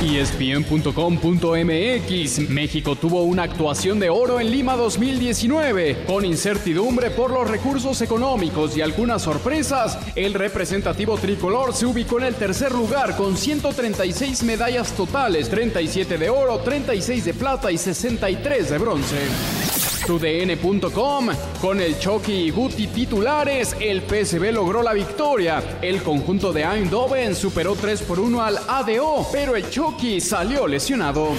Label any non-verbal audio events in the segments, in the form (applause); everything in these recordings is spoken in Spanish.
ESPN.com.mx México tuvo una actuación de oro en Lima 2019. Con incertidumbre por los recursos económicos y algunas sorpresas, el representativo tricolor se ubicó en el tercer lugar con 136 medallas totales, 37 de oro, 36 de plata y 63 de bronce. TUDN.com Con el Chucky y Guti titulares, el PSV logró la victoria. El conjunto de Eindhoven superó 3 por 1 al ADO, pero el Chucky salió lesionado.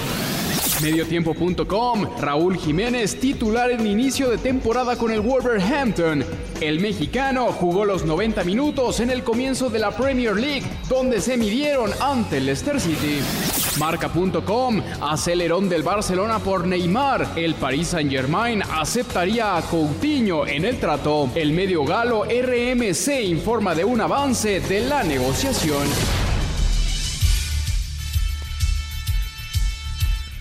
Mediotiempo.com Raúl Jiménez titular en inicio de temporada con el Wolverhampton. El mexicano jugó los 90 minutos en el comienzo de la Premier League, donde se midieron ante el Leicester City. Marca.com Acelerón del Barcelona por Neymar. El Paris Saint-Germain aceptaría a Coutinho en el trato. El medio galo RMC informa de un avance de la negociación.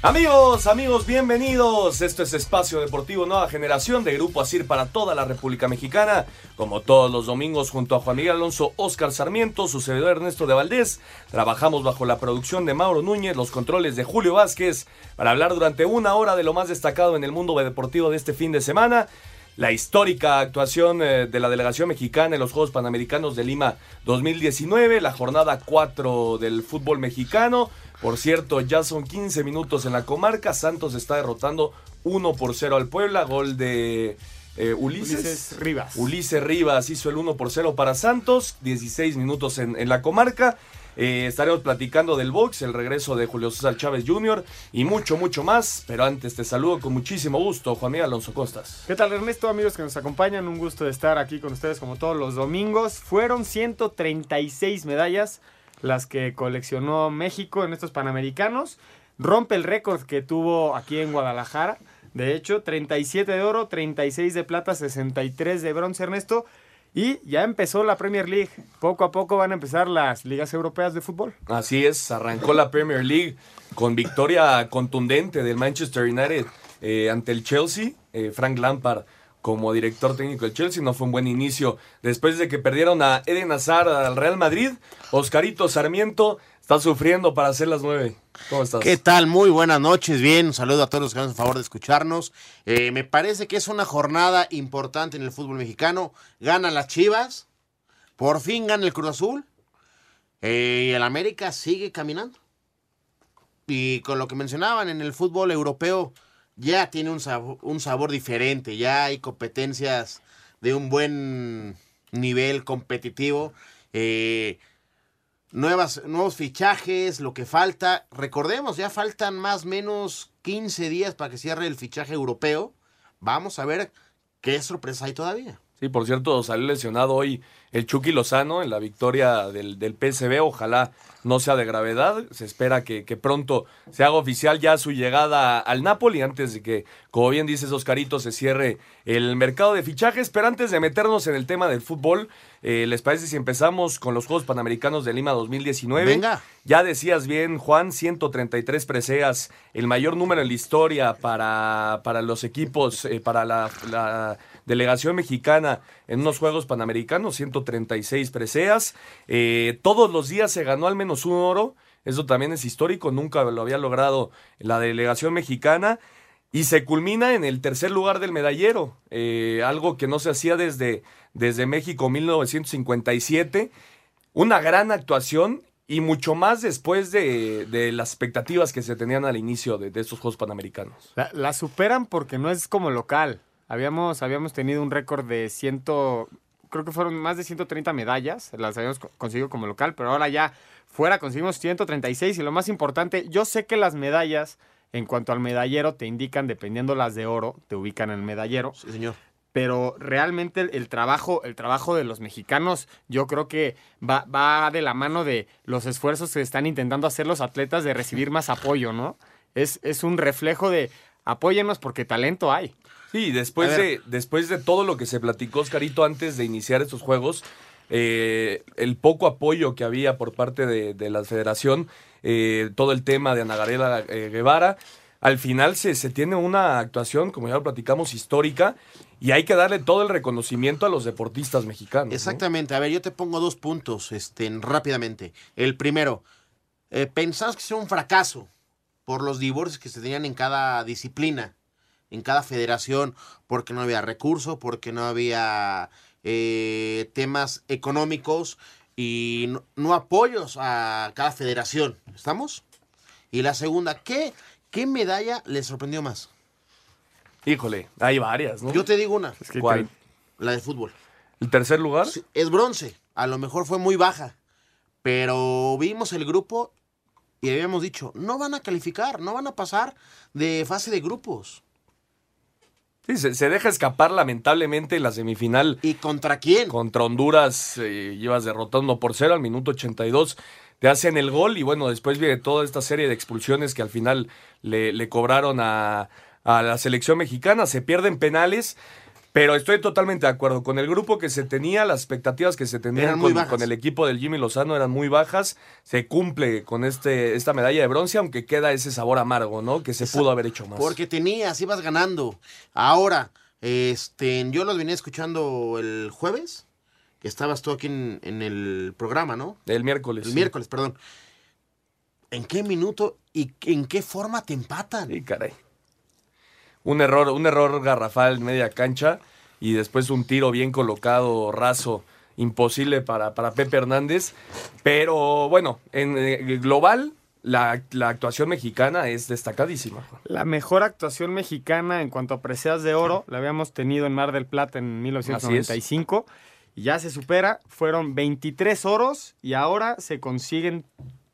Amigos, amigos, bienvenidos. Esto es Espacio Deportivo Nueva Generación de Grupo Asir para toda la República Mexicana. Como todos los domingos, junto a Juan Miguel Alonso, Oscar Sarmiento, su Ernesto de Valdés, trabajamos bajo la producción de Mauro Núñez, los controles de Julio Vázquez, para hablar durante una hora de lo más destacado en el mundo deportivo de este fin de semana. La histórica actuación eh, de la delegación mexicana en los Juegos Panamericanos de Lima 2019, la jornada 4 del fútbol mexicano. Por cierto, ya son 15 minutos en la comarca. Santos está derrotando 1 por 0 al Puebla. Gol de eh, Ulises. Ulises Rivas. Ulises Rivas hizo el 1 por 0 para Santos. 16 minutos en, en la comarca. Eh, estaremos platicando del box, el regreso de Julio César Chávez Jr. y mucho, mucho más. Pero antes te saludo con muchísimo gusto, Juan Miguel Alonso Costas. ¿Qué tal Ernesto, amigos que nos acompañan? Un gusto de estar aquí con ustedes como todos los domingos. Fueron 136 medallas las que coleccionó México en estos Panamericanos. Rompe el récord que tuvo aquí en Guadalajara. De hecho, 37 de oro, 36 de plata, 63 de bronce, Ernesto. Y ya empezó la Premier League. Poco a poco van a empezar las ligas europeas de fútbol. Así es, arrancó la Premier League con victoria contundente del Manchester United eh, ante el Chelsea. Eh, Frank Lampard como director técnico del Chelsea no fue un buen inicio. Después de que perdieron a Eden Hazard al Real Madrid, Oscarito Sarmiento está sufriendo para hacer las nueve. ¿Cómo estás? ¿Qué tal? Muy buenas noches. Bien, un saludo a todos los que nos hacen favor de escucharnos. Eh, me parece que es una jornada importante en el fútbol mexicano. Ganan las Chivas, por fin gana el Cruz Azul eh, y el América sigue caminando. Y con lo que mencionaban en el fútbol europeo, ya tiene un sabor, un sabor diferente. Ya hay competencias de un buen nivel competitivo. Eh, nuevas, nuevos fichajes, lo que falta. Recordemos, ya faltan más o menos 15 días para que cierre el fichaje europeo. Vamos a ver qué sorpresa hay todavía. Sí, por cierto, salió lesionado hoy el Chucky Lozano en la victoria del, del PSV. Ojalá no sea de gravedad. Se espera que, que pronto se haga oficial ya su llegada al Napoli antes de que, como bien dices, Oscarito, se cierre el mercado de fichajes. Pero antes de meternos en el tema del fútbol, eh, ¿les parece si empezamos con los Juegos Panamericanos de Lima 2019? Venga. Ya decías bien, Juan, 133 preseas, el mayor número en la historia para, para los equipos, eh, para la, la delegación mexicana en unos Juegos Panamericanos, 136 preseas. Eh, todos los días se ganó al menos un oro, eso también es histórico, nunca lo había logrado la delegación mexicana. Y se culmina en el tercer lugar del medallero, eh, algo que no se hacía desde, desde México 1957. Una gran actuación y mucho más después de, de las expectativas que se tenían al inicio de, estos Juegos Panamericanos. La superan porque no es como local. Habíamos, habíamos tenido un récord de ciento, creo que fueron más de 130 medallas, las habíamos co- conseguido como local, pero ahora ya fuera conseguimos 136 y lo más importante, yo sé que las medallas en cuanto al medallero te indican, dependiendo las de oro, te ubican en el medallero, Sí, señor. pero realmente el, el trabajo, el trabajo de los mexicanos, yo creo que va, va de la mano de los esfuerzos que están intentando hacer los atletas de recibir más apoyo, ¿no? Es, es un reflejo de apóyennos porque talento hay. Sí, después de, después de todo lo que se platicó, Oscarito, antes de iniciar estos juegos, eh, el poco apoyo que había por parte de, de la federación, eh, todo el tema de Ana Gabriela eh, Guevara. Al final se, se tiene una actuación, como ya lo platicamos, histórica y hay que darle todo el reconocimiento a los deportistas mexicanos. ¿no? Exactamente. A ver, yo te pongo dos puntos este, rápidamente. El primero, eh, que era un fracaso por los divorcios que se tenían en cada disciplina, en cada federación, porque no había recursos, porque no había eh, temas económicos y no, no apoyos a cada federación. ¿Estamos? Y la segunda, ¿qué, qué medalla les sorprendió más? Híjole, hay varias, ¿no? Yo te digo una, Es que ¿Cuál? la de fútbol. ¿El tercer lugar? Sí, es bronce. A lo mejor fue muy baja. Pero vimos el grupo y habíamos dicho, no van a calificar, no van a pasar de fase de grupos. Sí, se, se deja escapar lamentablemente en la semifinal ¿Y contra quién? contra Honduras. eh, llevas derrotando por cero al minuto 82. Te hacen el gol y bueno, después viene toda esta serie de expulsiones que al final le, le cobraron a, a la selección mexicana. Se pierden penales. Pero estoy totalmente de acuerdo. Con el grupo que se tenía, las expectativas que se tenían Eran con, el equipo del Jimmy Lozano eran muy bajas. Se cumple con este, esta medalla de bronce, aunque queda ese sabor amargo, ¿no? Que se pudo haber hecho más. Porque tenías, ibas ganando. Ahora, este, yo los venía escuchando el jueves, que estabas tú aquí en, en el programa, ¿no? El miércoles. El sí. miércoles, perdón. ¿En qué minuto y en qué forma te empatan? Sí, caray. Un error, un error garrafal en media cancha y después un tiro bien colocado, raso, imposible para, para Pepe Hernández. Pero bueno, en eh, global, la, la actuación mexicana es destacadísima. La mejor actuación mexicana en cuanto a preseas de oro la habíamos tenido en Mar del Plata en 1995 y ya se supera. Fueron 23 oros y ahora se consiguen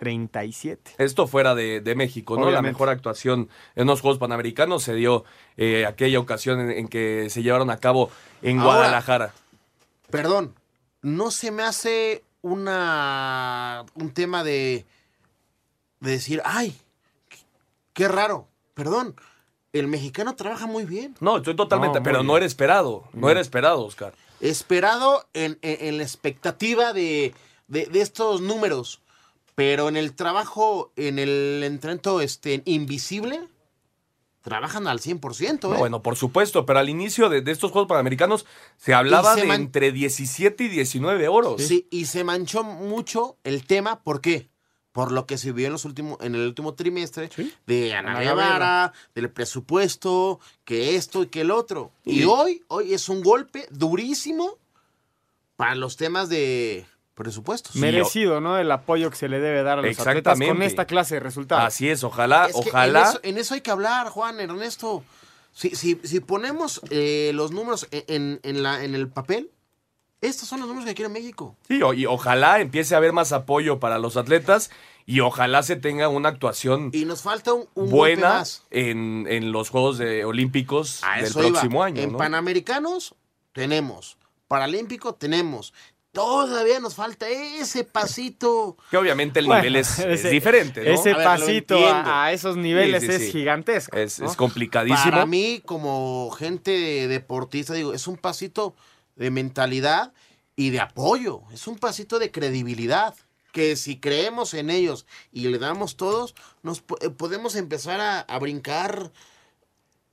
37. Esto fuera de, de México, ¿no? La mejor actuación en los Juegos Panamericanos se dio eh, aquella ocasión en, en que se llevaron a cabo en Ahora- Guadalajara. Perdón, no se me hace una un tema de de decir, ay, qué, qué raro. Perdón, el mexicano trabaja muy bien. No, estoy totalmente, No, pero no era esperado, no era esperado, Oscar. Esperado en, en- en la expectativa de, de- de estos números, pero en el trabajo, en el entrenamiento este, invisible, trabajan al 100%. No, ¿eh? bueno, por supuesto, pero al inicio de, de estos Juegos Panamericanos se hablaba se de man- entre 17 y 19 oros. Sí, y se manchó mucho el tema, ¿por qué? Por lo que se vio en los últimos, en el último trimestre de Ana Ana Guevara, del presupuesto, que esto y que el otro. Y Y- hoy, hoy es un golpe durísimo para los temas de presupuestos. Merecido, ¿no? El apoyo que se le debe dar a los atletas con esta clase de resultados. Así es, ojalá, Es que ojalá. En eso, en eso hay que hablar, Juan, Ernesto. Si, si, si ponemos eh, los números en, en- en la, en el papel, estos son los números que quiere México. Sí, o- y ojalá empiece a haber más apoyo para los atletas y ojalá se tenga una actuación Y nos falta un, un buena más. en, en los Juegos de Olímpicos A del iba. próximo año. En ¿no? Panamericanos tenemos, Paralímpico tenemos. Todavía nos falta ese pasito. Que obviamente el Bueno, nivel es, diferente, ¿no? Ese A ver, lo pasito a, a esos niveles Sí, sí, es sí. gigantesco. Es, ¿no? es complicadísimo. Para mí, como gente deportista, digo, es un pasito de mentalidad y de apoyo. Es un pasito de credibilidad. Que si creemos en ellos y le damos todos, nos eh, podemos empezar a, a brincar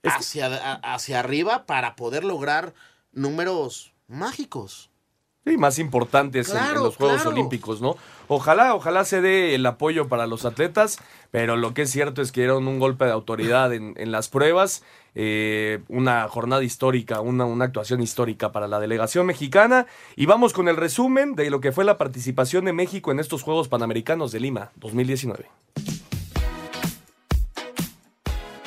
hacia, a- hacia arriba para poder lograr números mágicos. Sí, más importantes en- los Juegos claro. Olímpicos, ¿no? Ojalá, ojalá se dé el apoyo para los atletas, pero lo que es cierto es que dieron un golpe de autoridad en, en las pruebas, eh, una jornada histórica, una, una actuación histórica para la delegación mexicana. Y vamos con el resumen de lo que fue la participación de México en estos Juegos Panamericanos de Lima 2019.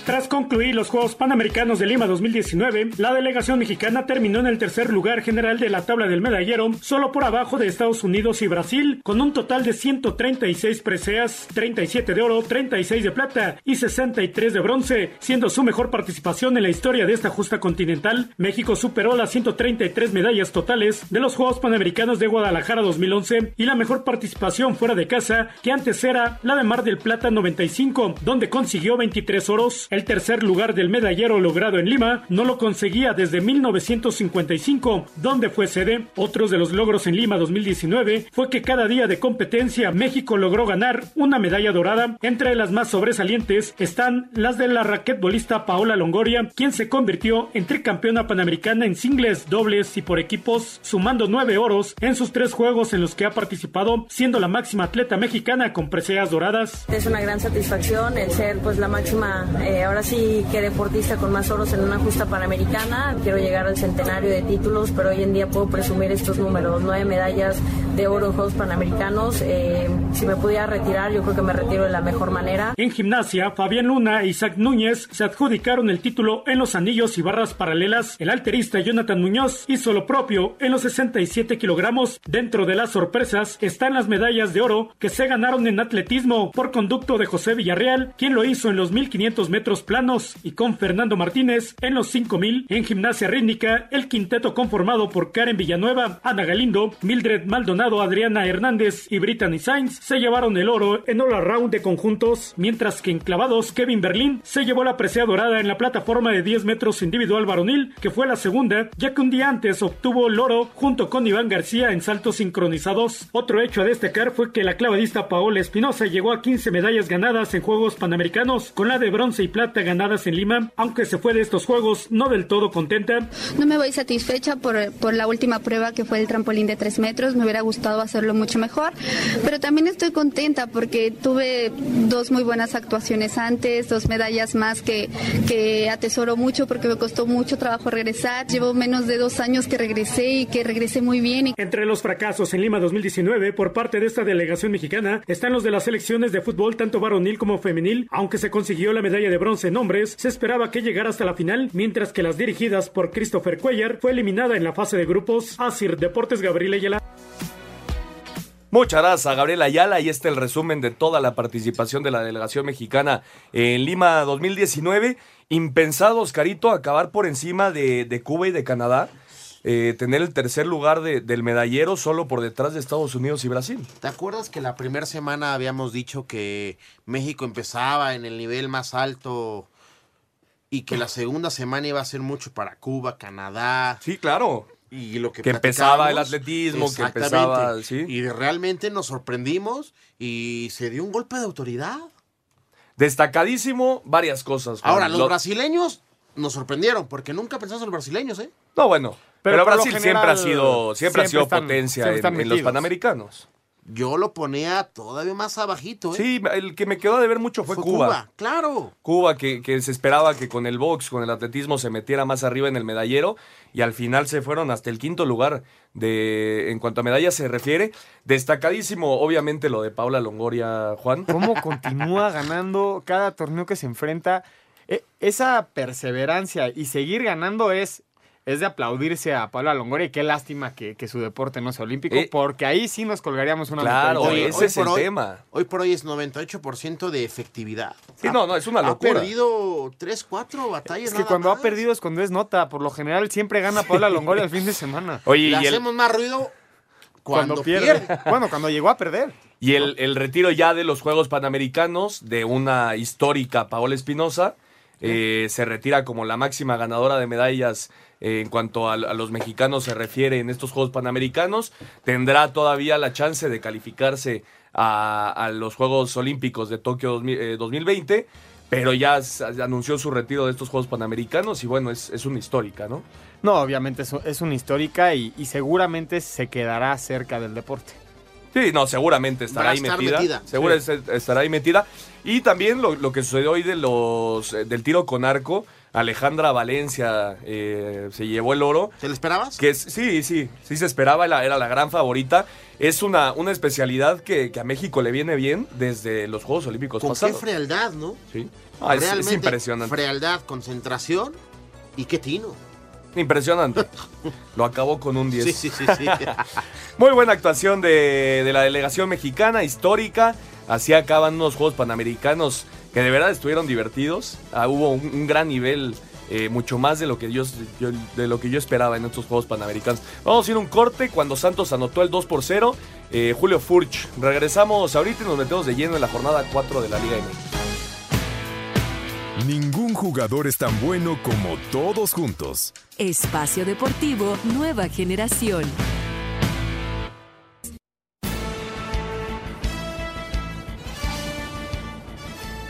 Tras concluir los Juegos Panamericanos de Lima 2019, la delegación mexicana terminó en el tercer lugar general de la tabla del medallero, solo por abajo de Estados Unidos y Brasil, con un total de 136 preseas, 37 de oro, 36 de plata y 63 de bronce, siendo su mejor participación en la historia de esta justa continental. México superó las 133 medallas totales de los Juegos Panamericanos de Guadalajara 2011 y la mejor participación fuera de casa, que antes era la de Mar del Plata 95, donde consiguió 23 oros. El tercer lugar del medallero logrado en Lima no lo conseguía desde 1955, donde fue sede. Otros de los logros en Lima 2019 fue que cada día de competencia México logró ganar una medalla dorada. Entre las más sobresalientes están las de la raquetbolista Paola Longoria, quien se convirtió en tricampeona panamericana en singles, dobles y por equipos, sumando nueve oros en sus tres juegos en los que ha participado, siendo la máxima atleta mexicana con preseas doradas. Es una gran satisfacción el ser pues la máxima, eh, ahora sí que deportista con más oros en una justa panamericana. Quiero llegar al centenario de títulos, pero hoy en día puedo presumir estos números, nueve medallas de oro en Juegos Panamericanos. Eh, si me pudiera retirar, yo creo que me retiro de la mejor manera. En gimnasia, Fabián Luna e Isaac Núñez se adjudicaron el título en los anillos y barras paralelas. El alterista Jonathan Muñoz hizo lo propio en los 67 kilogramos. Dentro de las sorpresas están las medallas de oro que se ganaron en atletismo por conducto de José Villarreal, quien lo hizo en los 1500 metros planos, y con Fernando Martínez en los 5000. En gimnasia rítmica, el quinteto conformado por Karen Villanueva, Ana Galindo, Mildred Maldonado, Adriana Hernández y Brittany Sainz se llevaron el oro en all around de conjuntos, mientras que en clavados Kevin Berlín se llevó la presea dorada en la plataforma de 10 metros individual varonil, que fue la segunda, ya que un día antes obtuvo el oro junto con Iván García en saltos sincronizados. Otro hecho a destacar fue que la clavadista Paola Espinosa llegó a 15 medallas ganadas en Juegos Panamericanos, con la de bronce y plata ganadas en Lima, aunque se fue de estos Juegos no del todo contenta. No me voy satisfecha por, por la última prueba que fue el trampolín de 3 metros, me hubiera gustado hacerlo mucho mejor, pero también estoy contenta porque tuve dos muy buenas actuaciones antes, dos medallas más que, que atesoro mucho porque me costó mucho trabajo regresar. Llevo menos de dos años que regresé y que regresé muy bien. Entre los fracasos en Lima 2019 por parte de esta delegación mexicana están los de las selecciones de fútbol tanto varonil como femenil. Aunque se consiguió la medalla de bronce en hombres, se esperaba que llegara hasta la final, mientras que las dirigidas por Christopher Cuellar fue eliminada en la fase de grupos. Asir Deportes Gabriel Ayala. Muchas gracias Gabriel Ayala. y este el resumen de toda la participación de la delegación mexicana en Lima 2019. Impensado, Oscarito, acabar por encima de, de Cuba y de Canadá. Eh, tener el tercer lugar de, del medallero solo por detrás de Estados Unidos y Brasil. ¿Te acuerdas que la primera semana habíamos dicho que México empezaba en el nivel más alto y que la segunda semana iba a ser mucho para Cuba, Canadá? Sí, claro. Y lo que, que empezaba el atletismo, que empezaba. ¿sí? Y realmente nos sorprendimos y se dio un golpe de autoridad. Destacadísimo, varias cosas. Juan. Ahora, los brasileños nos sorprendieron, porque nunca pensamos en los brasileños, ¿eh? No, bueno. Pero, pero Brasil siempre ha sido, siempre, ha sido potencia en, en, los panamericanos. Yo lo ponía todavía más abajito, ¿eh? Sí, el que me quedó de ver mucho fue, fue Cuba. Cuba. claro. Cuba, que, que, se esperaba que con el box, con el atletismo, se metiera más arriba en el medallero. Y al final se fueron hasta el quinto lugar de en cuanto a medallas se refiere. Destacadísimo, obviamente, lo de Paula Longoria, Juan. ¿Cómo continúa ganando cada torneo que se enfrenta? esa perseverancia y seguir ganando es es de aplaudirse a Paula Longoria y qué lástima que, que su deporte no sea olímpico, eh, porque ahí sí nos colgaríamos una Claro, hoy, ese hoy es el hoy, tema. Hoy por hoy es 98% de efectividad. Sí, ha, no, no, es una locura. Ha perdido 3, 4 batallas. Es que cuando más. ha perdido es cuando es nota. Por lo general siempre gana Paula Longoria el fin de semana. (laughs) Oye, Le hacemos el... más ruido cuando, cuando pierde. pierde. (laughs) bueno, cuando llegó a perder. Y el, el retiro ya de los Juegos Panamericanos de una histórica Paola Espinosa. Eh, se retira como la máxima ganadora de medallas eh, en cuanto a, los mexicanos se refiere en estos Juegos Panamericanos. Tendrá todavía la chance de calificarse a, los Juegos Olímpicos de Tokio 2000, eh, 2020, pero ya anunció su retiro de estos Juegos Panamericanos y bueno, es, es una histórica, ¿no? No, obviamente es, una histórica y seguramente se quedará cerca del deporte. Sí, no, seguramente estará ahí metida. metida. Seguro sí. estará ahí metida. Y también lo, lo, que sucedió hoy de los del tiro con arco. Alejandra Valencia eh, se llevó el oro. ¿Te lo esperabas? Que es, sí, sí, sí se esperaba, era, era la gran favorita. Es una, una especialidad que, que, a México le viene bien desde los Juegos Olímpicos ¿Con pasados. qué frialdad, ¿no? Sí. Ah, es, es, impresionante. Frialdad, concentración y qué tino. Impresionante. Lo acabó con un 10. Sí, sí, sí, sí. (laughs) Muy buena actuación de, de, la delegación mexicana, histórica. Así acaban unos Juegos Panamericanos que de verdad estuvieron divertidos. Ah, hubo un, un, gran nivel, eh, mucho más de lo, que yo, yo, de lo que yo esperaba en estos Juegos Panamericanos. Vamos a ir un corte cuando Santos anotó el 2 por 0. Eh, Julio Furch. Regresamos ahorita y nos metemos de lleno en la jornada 4 de la Liga MX. Ningún jugador es tan bueno como todos juntos. Espacio Deportivo Nueva Generación.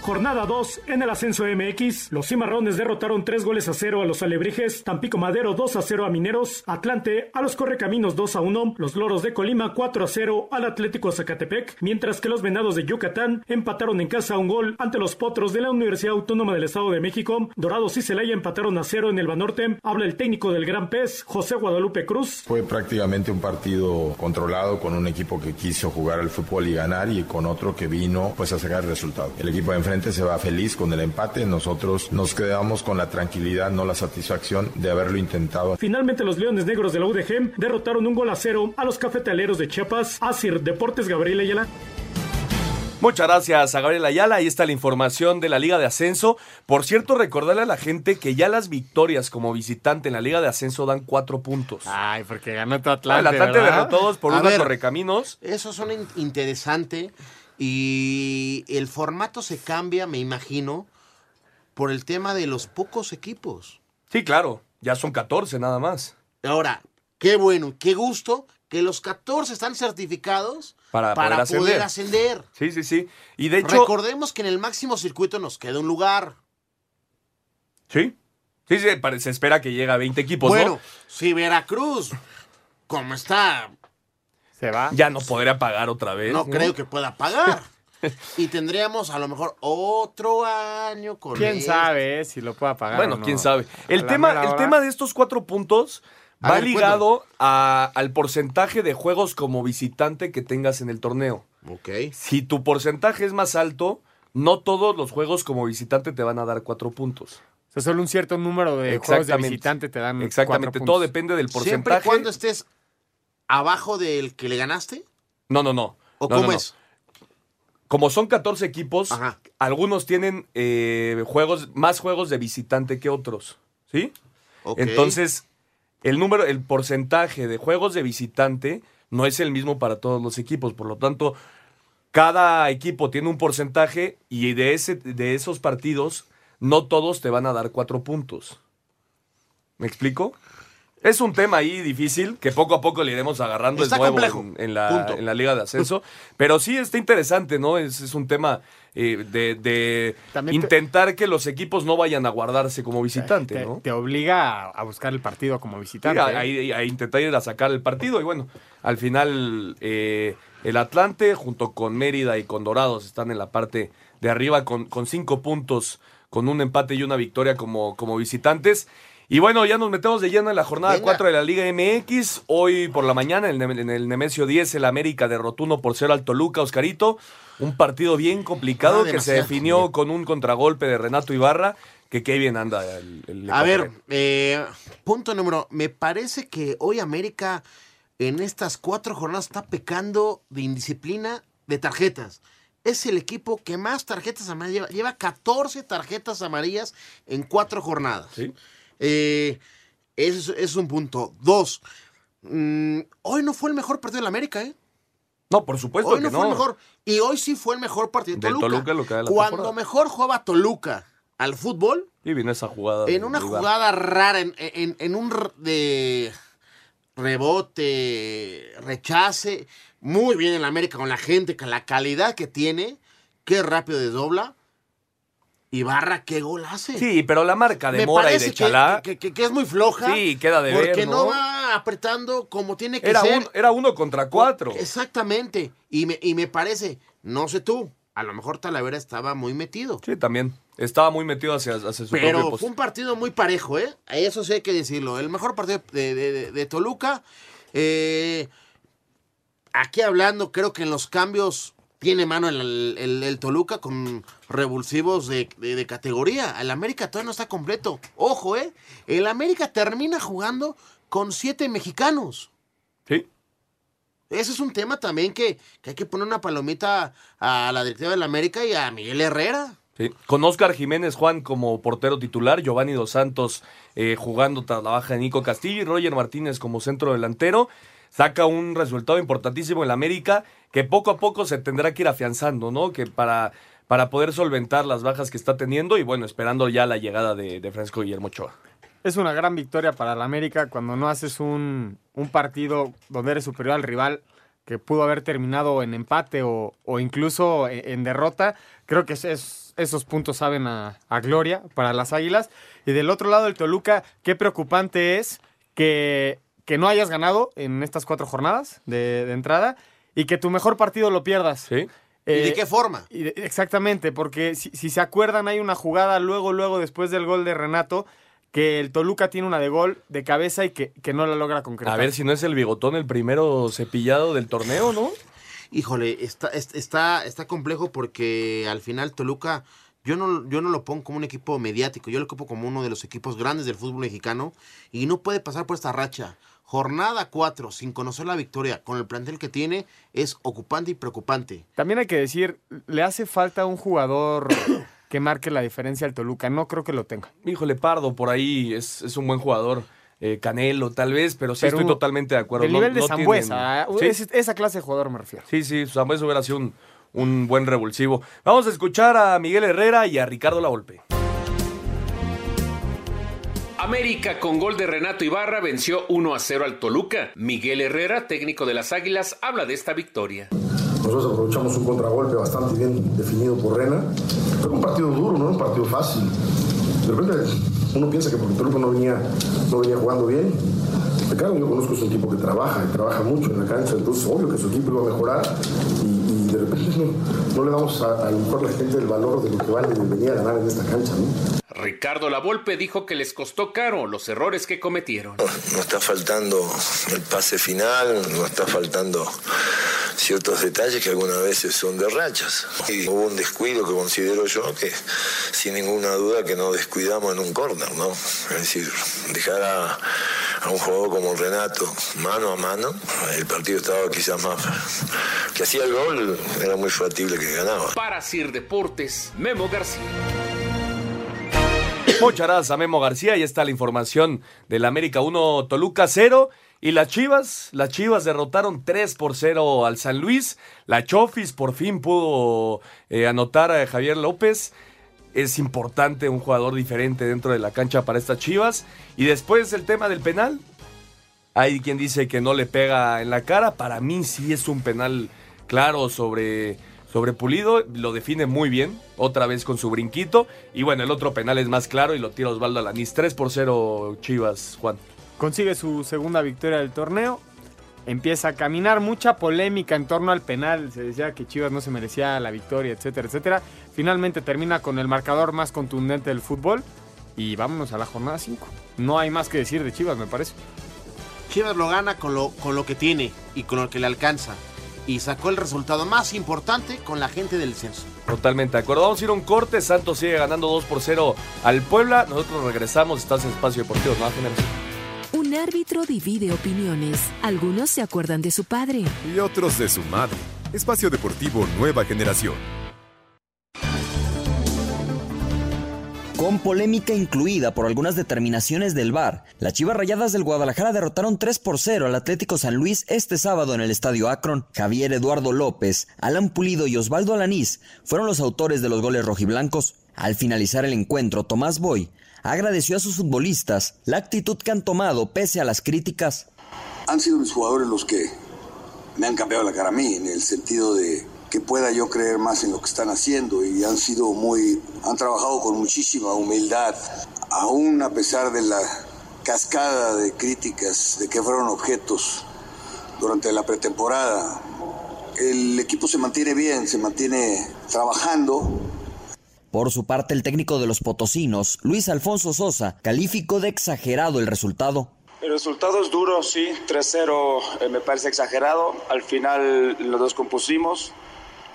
Jornada 2 en el ascenso MX. Los cimarrones derrotaron 3 goles a 0 a los alebrijes. Tampico Madero 2 a 0 a Mineros. Atlante a los Correcaminos 2 a 1. Los Loros de Colima 4 a 0 al Atlético Zacatepec. Mientras que los Venados de Yucatán empataron en casa un gol ante los Potros de la Universidad Autónoma del Estado de México. Dorados y Celaya empataron a 0 en el Banorte. Habla el técnico del Gran Pez, José Guadalupe Cruz. Fue prácticamente un partido controlado con un equipo que quiso jugar al fútbol y ganar y con otro que vino pues a sacar el resultado. El equipo de enfrente se va feliz con el empate, nosotros nos quedamos con la tranquilidad, no la satisfacción de haberlo intentado. Finalmente los Leones Negros de la UDG derrotaron un gol a cero a los Cafetaleros de Chiapas. Asir Deportes Gabriel Ayala. Muchas gracias a Gabriel Ayala. Ahí está la información de la Liga de Ascenso. Por cierto, recordarle a la gente que ya las victorias como visitante en la Liga de Ascenso dan cuatro puntos. Ay, porque ganó tu Ah, Atlante. el Atlante ¿verdad? derrotó dos por A uno a ver. Correcaminos. Eso suena in- interesante y el formato se cambia, me imagino, por el tema de los pocos equipos. Sí, claro. Ya son 14 nada más. Ahora, qué bueno, qué gusto que los 14 están certificados Para, para, poder poder ascender. ascender. Sí, sí, sí. Y de hecho. Recordemos que en el máximo circuito nos queda un lugar. Sí. Sí, sí, se espera que llegue a 20 equipos, bueno, ¿no? si Veracruz, como está, Se va. Ya no podría pagar otra vez. no creo que pueda pagar. (laughs) y tendríamos a lo mejor otro año con ¿Quién él. sabe eh, si lo pueda pagar? Bueno, o no? quién sabe. El tema, el tema de estos cuatro puntos A va ver, ligado a- al porcentaje de juegos como visitante que tengas en el torneo. Ok. Si tu porcentaje es más alto, no todos los juegos como visitante te van a dar cuatro puntos. O sea, solo un cierto número de juegos de Exactamente. visitante te dan Exactamente, cuatro todo depende del Siempre y porcentaje. cuando estés abajo del que le ganaste. No, no, no. ¿O No, cómo no, no. es? Como son 14 equipos, Ajá. algunos tienen eh, juegos, más juegos de visitante que otros. ¿Sí? Ok. Entonces, el número, el porcentaje de juegos de visitante no es el mismo para todos los equipos. Por lo tanto, cada equipo tiene un porcentaje y de, ese, de esos partidos, no todos te van a dar cuatro puntos. ¿Me explico? Es un tema ahí difícil que poco a poco le iremos agarrando Está el nuevo complejo. en, en la, en la Liga de Ascenso. (laughs) Pero sí está interesante, ¿no? Es, es un tema eh, de, de te- intentar que los equipos no vayan a guardarse como visitante, te, ¿no? te obliga a, buscar el partido como Sí, visitante. a, ¿eh? a- a intentar ir a sacar el partido. Y bueno, al final eh, el Atlante junto con Mérida y con Dorados están en la parte de arriba con, con cinco puntos, con un empate y una victoria como, como visitantes. Y bueno, ya nos metemos de lleno en la jornada Venga. 4 de la Liga MX. Hoy por la mañana en el, en el Nemesio 10 el América derrotó 1 por 0 al Toluca, Oscarito. Un partido bien complicado Ah, que se definió con un contragolpe de Renato Ibarra. Que qué bien anda el, el A ver, eh, punto número. Me parece que hoy América en estas cuatro jornadas está pecando de indisciplina de tarjetas. Es el equipo que más tarjetas amarillas lleva. Lleva 14 tarjetas amarillas en cuatro jornadas. Sí. Eh, ese es, es un punto. Dos. mm, hoy no fue el mejor partido de la América, ¿eh? No, por supuesto Hoy que no, no. fue el mejor. Y hoy sí fue el mejor partido de Del Toluca. Toluca, lo que da la Cuando temporada. mejor jugaba Toluca al fútbol, Y vino esa jugada. en una jugada rara, en, en- en un de rebote, rechace, muy bien en la América con la gente, con la calidad que tiene, qué rápido desdobla. Ibarra, qué gol hace. Sí, pero la marca de Me Mora y de que- Chalá. que, que- que es muy floja. Sí, queda de porque ver, no ¿no? va apretando como tiene que era, ser. un- era uno contra cuatro. Exactamente. Y me, y me parece, no sé tú, a lo mejor Talavera estaba muy metido. Sí, también. Estaba muy metido hacia, hacia su Pero fue un partido muy parejo, ¿eh? Eso sí hay que decirlo. El mejor partido de, de- de- de Toluca. eh, aquí hablando, creo que en los cambios tiene mano el, el- el Toluca con revulsivos de, de- de categoría. El América todavía no está completo. Ojo, ¿eh? El América termina jugando con siete mexicanos. Sí. Ese es un tema también que, que hay que poner una palomita a la directiva del América y a Miguel Herrera. Sí. Con Oscar Jiménez Juan como portero titular, Giovanni Dos Santos eh, jugando tras la baja de Nico Castillo y Roger Martínez como centro delantero. Saca un resultado importantísimo en la América que poco a poco se tendrá que ir afianzando, ¿no? Que para, para poder solventar las bajas que está teniendo y bueno, esperando ya la llegada de, de Francisco Guillermo Ochoa. Es una gran victoria para la América cuando no haces un, un partido donde eres superior al rival que pudo haber terminado en empate o, o incluso en, en, derrota. Creo que es, esos puntos saben a, a, gloria para las Águilas. Y del otro lado, el Toluca, qué preocupante es que, que no hayas ganado en estas cuatro jornadas de, de entrada y que tu mejor partido lo pierdas. Sí. ¿Y de qué forma? Y de, exactamente, porque si, si, se acuerdan, hay una jugada luego, luego, después del gol de Renato, que el Toluca tiene una de gol de cabeza y que, que no la logra concretar. A ver si no es el bigotón el primero cepillado del torneo, ¿no? Híjole, está, está, está complejo porque al final Toluca, yo no, yo no lo pongo como un equipo mediático, yo lo pongo como uno de los equipos grandes del fútbol mexicano y no puede pasar por esta racha. Jornada 4, sin conocer la victoria, con el plantel que tiene, es ocupante y preocupante. También hay que decir, le hace falta un jugador (coughs) que marque la diferencia al Toluca. No creo que lo tenga. Híjole, Pardo, por ahí es, es un buen jugador. Eh, Canelo, tal vez, pero sí Pero estoy totalmente de acuerdo. El No- nivel de no Zambuesa, tienen-. Sí, Es- esa clase de jugador me refiero. Sí, sí, Zambuesa hubiera sido un, un buen revulsivo. Vamos a escuchar a Miguel Herrera y a Ricardo Lavolpe. América con gol de Renato Ibarra venció 1 a 0 al Toluca. Miguel Herrera, técnico de las Águilas, habla de esta victoria. Nosotros aprovechamos un contragolpe bastante bien definido por Rena. Fue un partido duro, no un partido fácil. De repente uno piensa que porque Toluca no venía, no venía jugando bien. Ricardo, yo conozco, es un tipo que trabaja y trabaja mucho en la cancha, entonces obvio que su equipo iba a mejorar y, y de repente no, no le damos a, a lo mejor la gente el valor de lo que vale venir a ganar en esta cancha. ¿no? Ricardo Lavolpe dijo que les costó caro los errores que cometieron. No está faltando el pase final, no está faltando ciertos detalles que algunas veces son de rachas. Y hubo un descuido que considero yo que sin ninguna duda que no descuidamos en un córner, ¿no? Es decir, dejar a, a un jugador como Renato mano a mano, el partido estaba quizás más... que hacía el gol, era muy factible que ganaba. Para Sir Deportes, Memo García. (coughs) Muchas gracias a Memo García. Ya está la información del América 1, Toluca 0. Y las Chivas, las Chivas derrotaron 3 por 0 al San Luis. La Chofis por fin pudo eh, anotar a Javier López. Es importante un jugador diferente dentro de la cancha para estas Chivas. Y después el tema del penal. Hay quien dice que no le pega en la cara. Para mí sí es un penal claro sobre, sobre Pulido. Lo define muy bien. Otra vez con su brinquito. Y bueno, el otro penal es más claro y lo tira Osvaldo Alanís. 3 por 0 Chivas, Juan. Consigue su segunda victoria del torneo. Empieza a caminar mucha polémica en torno al penal. Se decía que Chivas no se merecía la victoria, etcétera, etcétera. Finalmente termina con el marcador más contundente del fútbol. Y vámonos a la jornada 5. No hay más que decir de Chivas, me parece. Chivas lo gana con lo, con lo que tiene y con lo que le alcanza. Y sacó el resultado más importante con la gente del censo. Totalmente de acuerdo. Vamos a ir a un corte. Santos sigue ganando 2 por 0 al Puebla. Nosotros regresamos. Estás en Espacio Deportivo Nueva Generación. Un árbitro divide opiniones. Algunos se acuerdan de su padre. Y otros de su madre. Espacio Deportivo Nueva Generación. Con polémica incluida por algunas determinaciones del VAR, las Chivas Rayadas del Guadalajara derrotaron 3 por 0 al Atlético San Luis este sábado en el Estadio Akron. Javier Eduardo López, Alan Pulido y Osvaldo Alanís fueron los autores de los goles rojiblancos. Al finalizar el encuentro, Tomás Boy agradeció a sus futbolistas la actitud que han tomado pese a las críticas. Han sido mis jugadores los que me han cambiado la cara a mí, en el sentido de que pueda yo creer más en lo que están haciendo y han sido muy, han trabajado con muchísima humildad, aún a pesar de la cascada de críticas de que fueron objetos durante la pretemporada. El equipo se mantiene bien, se mantiene trabajando, Por su parte, el técnico de los potosinos, Luis Alfonso Sosa, calificó de exagerado el resultado. El resultado es duro, sí, 3-0 eh, me parece exagerado. Al final lo descompusimos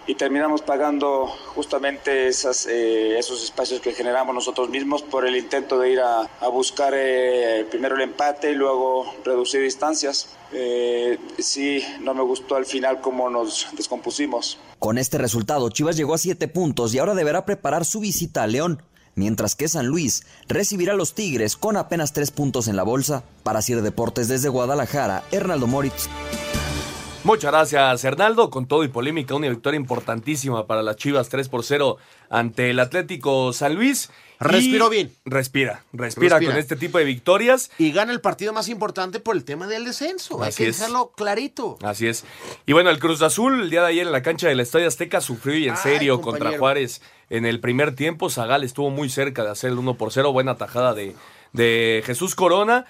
y terminamos pagando justamente eh, esos espacios que generamos nosotros mismos por el intento de ir a, a buscar eh, primero el empate y luego reducir distancias. Eh, sí, no me gustó al final cómo nos descompusimos. Con este resultado, Chivas llegó a 7 puntos y ahora deberá preparar su visita a León, mientras que San Luis recibirá a los Tigres con apenas 3 puntos en la bolsa. Para Sir Deportes desde Guadalajara, Hernaldo Moritz. Muchas gracias, Hernaldo. Con todo y polémica, una victoria importantísima para las Chivas 3 por 0 ante el Atlético San Luis. Respiró Y bien. Respira, respira, Respira. con este tipo de victorias. Y gana el partido más importante por el tema del descenso. Hay que es. dejarlo clarito. Así es. Y bueno, el Cruz Azul el día de ayer en la cancha del Estadio Azteca sufrió y en Ay, serio compañero. contra Juárez en el primer tiempo. Zagal estuvo muy cerca de hacer el 1 por 0. Buena tajada de, de Jesús Corona.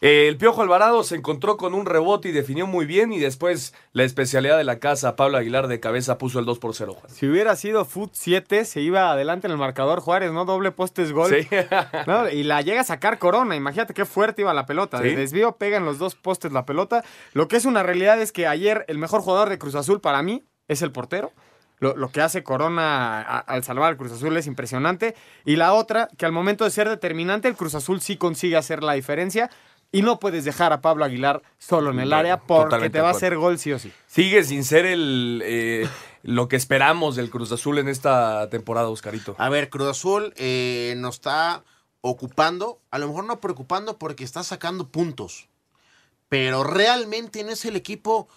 Eh, El Piojo Alvarado se encontró con un rebote y definió muy bien. Y después la especialidad de la casa, Pablo Aguilar de cabeza, puso el 2 por 0. Juan. Si hubiera sido Foot 7, se iba adelante en el marcador Juárez, ¿no? Doble postes gol. Sí. (laughs) ¿No? Y la llega a sacar Corona. Imagínate qué fuerte iba la pelota. De Sí. desvío pegan los dos postes la pelota. Lo que es una realidad es que ayer el mejor jugador de Cruz Azul para mí es el portero. Lo, lo que hace Corona a- al salvar al Cruz Azul es impresionante. Y la otra, que al momento de ser determinante, el Cruz Azul sí consigue hacer la diferencia. Y no puedes dejar a Pablo Aguilar solo en el área porque Totalmente te va a hacer gol sí o sí. Sigue sin ser el eh, lo que esperamos del Cruz Azul en esta temporada, Oscarito. A ver, Cruz Azul eh, nos está ocupando, a lo mejor no preocupando porque está sacando puntos, pero realmente no es el equipo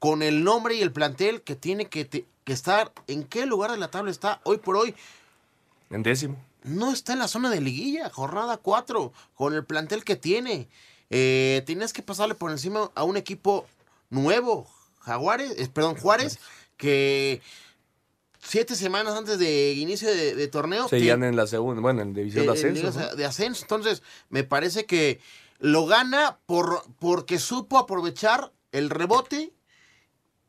con el nombre y el plantel que tiene que, te- que estar. ¿En qué lugar de la tabla está hoy por hoy? En décimo. No está en la zona de liguilla, jornada 4, con el plantel que tiene. Eh, tienes que pasarle por encima a un equipo nuevo, Jaguares, eh, perdón, Juárez, que siete semanas antes de inicio de, de torneo Seguían en la segunda, bueno, en división de en ascenso. de ascenso. Entonces, me parece que lo gana por, porque supo aprovechar el rebote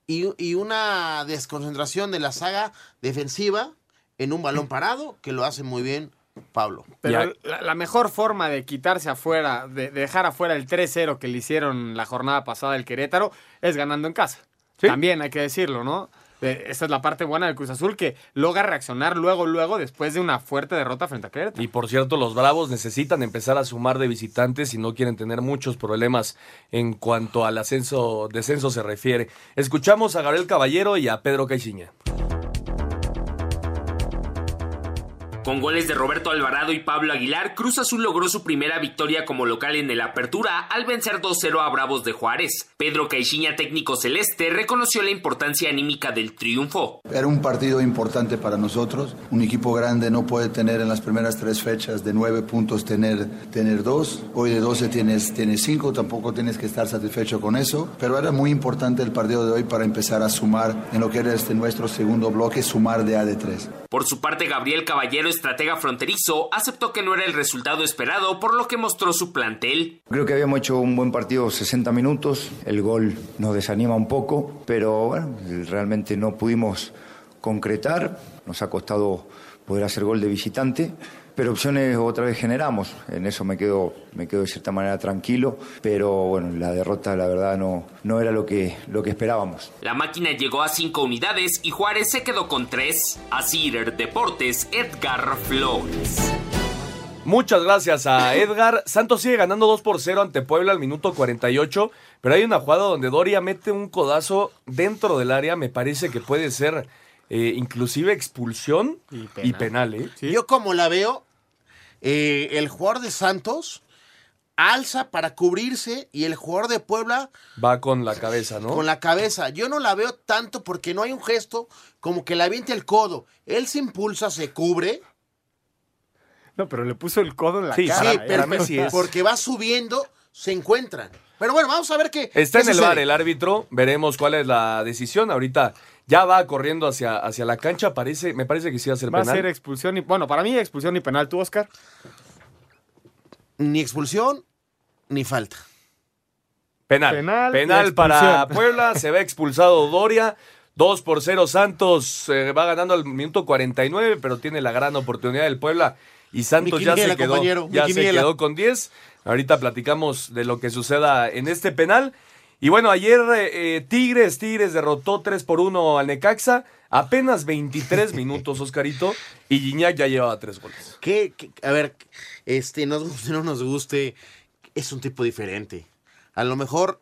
y, y una desconcentración de la saga defensiva en un balón parado, que lo hace muy bien Pablo. Pero la, la mejor forma de quitarse afuera, de, de dejar afuera el 3-0 que le hicieron la jornada pasada el Querétaro, es ganando en casa. También hay que decirlo, ¿no? Eh, Esa es la parte buena del Cruz Azul que logra reaccionar luego, luego, después de una fuerte derrota frente a Querétaro. Y por cierto, los Bravos necesitan empezar a sumar de visitantes y no quieren tener muchos problemas en cuanto al ascenso, descenso se refiere. Escuchamos a Gabriel Caballero y a Pedro Caixinha. Con goles de Roberto Alvarado y Pablo Aguilar, Cruz Azul logró su primera victoria como local en el Apertura al vencer 2-0 a Bravos de Juárez. Pedro Caixinha, técnico celeste, reconoció la importancia anímica del triunfo. Era un partido importante para nosotros. Un equipo grande no puede tener en las primeras tres fechas de nueve puntos tener, tener dos. Hoy de 12 tienes, tienes cinco, tampoco tienes que estar satisfecho con eso. Pero era muy importante el partido de hoy para empezar a sumar en lo que era este nuestro segundo bloque, sumar de A de tres. Por su parte, Gabriel Caballero, estratega fronterizo, aceptó que no era el resultado esperado, por lo que mostró su plantel. Creo que habíamos hecho un buen partido 60 minutos, el gol nos desanima un poco, pero bueno, realmente no pudimos concretar, nos ha costado poder hacer gol de visitante, pero opciones otra vez generamos, en eso me quedo, me quedo de cierta manera tranquilo, pero bueno, la derrota la verdad no, no era lo que, lo que esperábamos. La máquina llegó a cinco unidades y Juárez se quedó con tres. Asir Deportes, Edgar Flores. Muchas gracias a Edgar. Santos sigue ganando 2 por 0 ante Puebla al minuto 48, pero hay una jugada donde Doria mete un codazo dentro del área, me parece que puede ser eh, inclusive expulsión y penal. ¿eh? Yo como la veo, eh, el jugador de Santos alza para cubrirse y el jugador de Puebla Va con la cabeza, ¿no? con la cabeza. Yo no la veo tanto porque no hay un gesto como que le aviente el codo. Él se impulsa, se cubre. No, pero le puso el codo en la Sí, cara. sí, ¿eh? pero Messi es- porque va subiendo, se encuentran. Pero bueno, vamos a ver qué. Está qué en el bar el árbitro, veremos cuál es la decisión. Ahorita ya va corriendo hacia, hacia la cancha, parece, me parece que sí va a ser Va a penal. ser expulsión y, bueno, para mí expulsión y penal. ¿Tú, Oscar? Ni expulsión, ni falta. Penal. Penal Penal, para. (laughs) Puebla. Se ve expulsado Doria. 2 por 0 Santos eh, va ganando al minuto 49, pero tiene la gran oportunidad del Puebla. Y Santos ya se quedó, ya se quedó con 10. Ahorita platicamos de lo que suceda en este penal. Y bueno, ayer eh, eh, Tigres, Tigres derrotó 3 por 1 al Necaxa. Apenas 23 (laughs) minutos, Oscarito. Y Gignac ya llevaba 3 goles. ¿Qué, qué- a ver, este, nos guste o no nos guste, es un tipo diferente. A lo mejor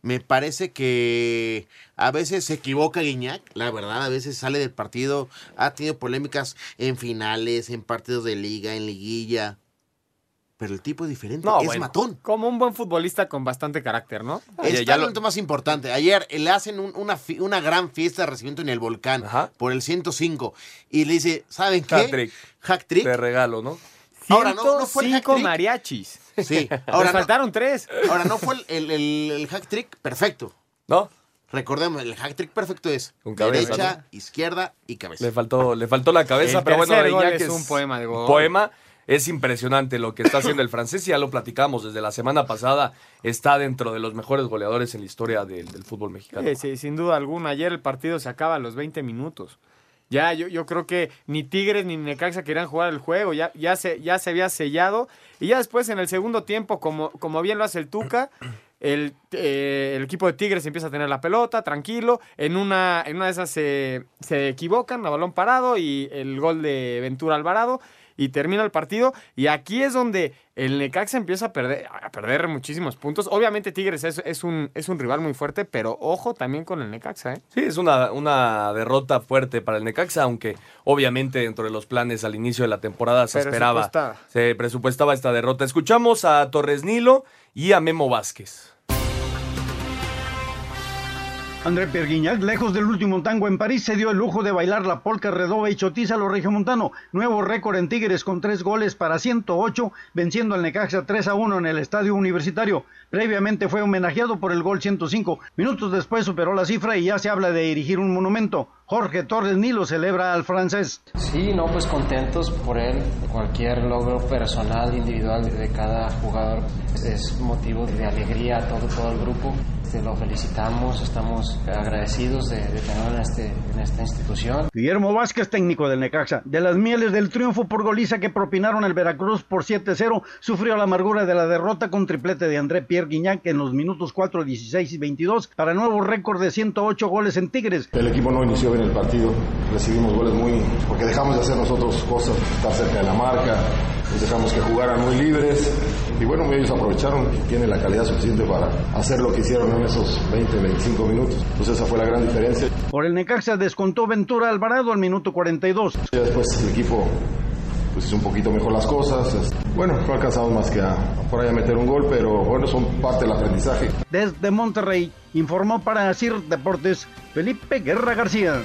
me parece que a veces se equivoca Guiñac, la verdad, a veces sale del partido, ha tenido polémicas en finales, en partidos de liga, en liguilla. Pero el tipo es diferente. No, es bueno, matón. Como un buen futbolista con bastante carácter, ¿no? Es el talento más importante. Ayer le hacen un- una, una gran fiesta de recibimiento en el volcán por el 105. Y le dice, ¿saben qué? Hat-trick. Hack trick. De regalo, ¿no? Ahora, no, no fue el hack 105 trick. mariachis. Sí. (laughs) Ahora no, faltaron tres. ahora no fue el, el, el- el hack trick perfecto. ¿No? Recordemos, el hack trick perfecto es Con cabeza, derecha, izquierda y cabeza. Le faltó, le faltó la cabeza, El pero bueno, gol Iñaki es un poema de gol. Poema. Es impresionante lo que está haciendo el francés, ya lo platicamos desde la semana pasada. Está dentro de los mejores goleadores en la historia del, del fútbol mexicano. Sí, sí, sin duda alguna. Ayer el partido se acaba a los 20 minutos. Ya, yo, yo creo que ni Tigres ni Necaxa querían jugar el juego. Ya, ya, se, ya se había sellado. Y ya después, en el segundo tiempo, como, como bien lo hace el Tuca, el, eh, el equipo de Tigres empieza a tener la pelota, tranquilo. En una, en una de esas se, se equivocan, a balón parado y el gol de Ventura Alvarado. Y termina el partido. Y aquí es donde el Necaxa empieza a perder, a perder muchísimos puntos. Obviamente Tigres es, es un, es un rival muy fuerte, pero ojo también con el Necaxa. ¿eh? Sí, es una, una derrota fuerte para el Necaxa, aunque obviamente dentro de los planes al inicio de la temporada se esperaba, se presupuestaba esta derrota. Escuchamos a Torres Nilo y a Memo Vázquez. André Perguiñac, lejos del último tango en París, se dio el lujo de bailar la polca redoba y chotiza a lo regiomontano. Nuevo récord en Tigres con tres goles para 108, venciendo al Necaxa 3 a 1 en el estadio universitario. Previamente fue homenajeado por el gol 105. Minutos después superó la cifra y ya se habla de erigir un monumento. Jorge Torres Nilo celebra al francés. Sí, no, pues contentos por él. Cualquier logro personal, individual de cada jugador es motivo de alegría a todo, todo el grupo. Este, lo felicitamos, estamos agradecidos de, de tenerlo en, este, en esta institución. Guillermo Vázquez, técnico del Necaxa. De las mieles del triunfo por goliza que propinaron el Veracruz por 7-0, sufrió la amargura de la derrota con triplete de André Pierre Guignac en los minutos 4, 16 y 22 para nuevo récord de 108 goles en Tigres. El equipo no inició bien el partido, recibimos goles muy... porque dejamos de hacer nosotros cosas, estar cerca de la marca, les dejamos que jugaran muy libres y bueno, ellos aprovecharon y tienen la calidad suficiente para hacer lo que hicieron en esos 20, 25 minutos. Entonces esa fue la gran diferencia. Por el Necaxa descontó Ventura Alvarado al minuto 42. Ya después el equipo pues hizo un poquito mejor las cosas. Bueno, no alcanzamos más que a, por ahí a meter un gol, pero bueno, son parte del aprendizaje. Desde Monterrey informó para CIR Deportes Felipe Guerra García.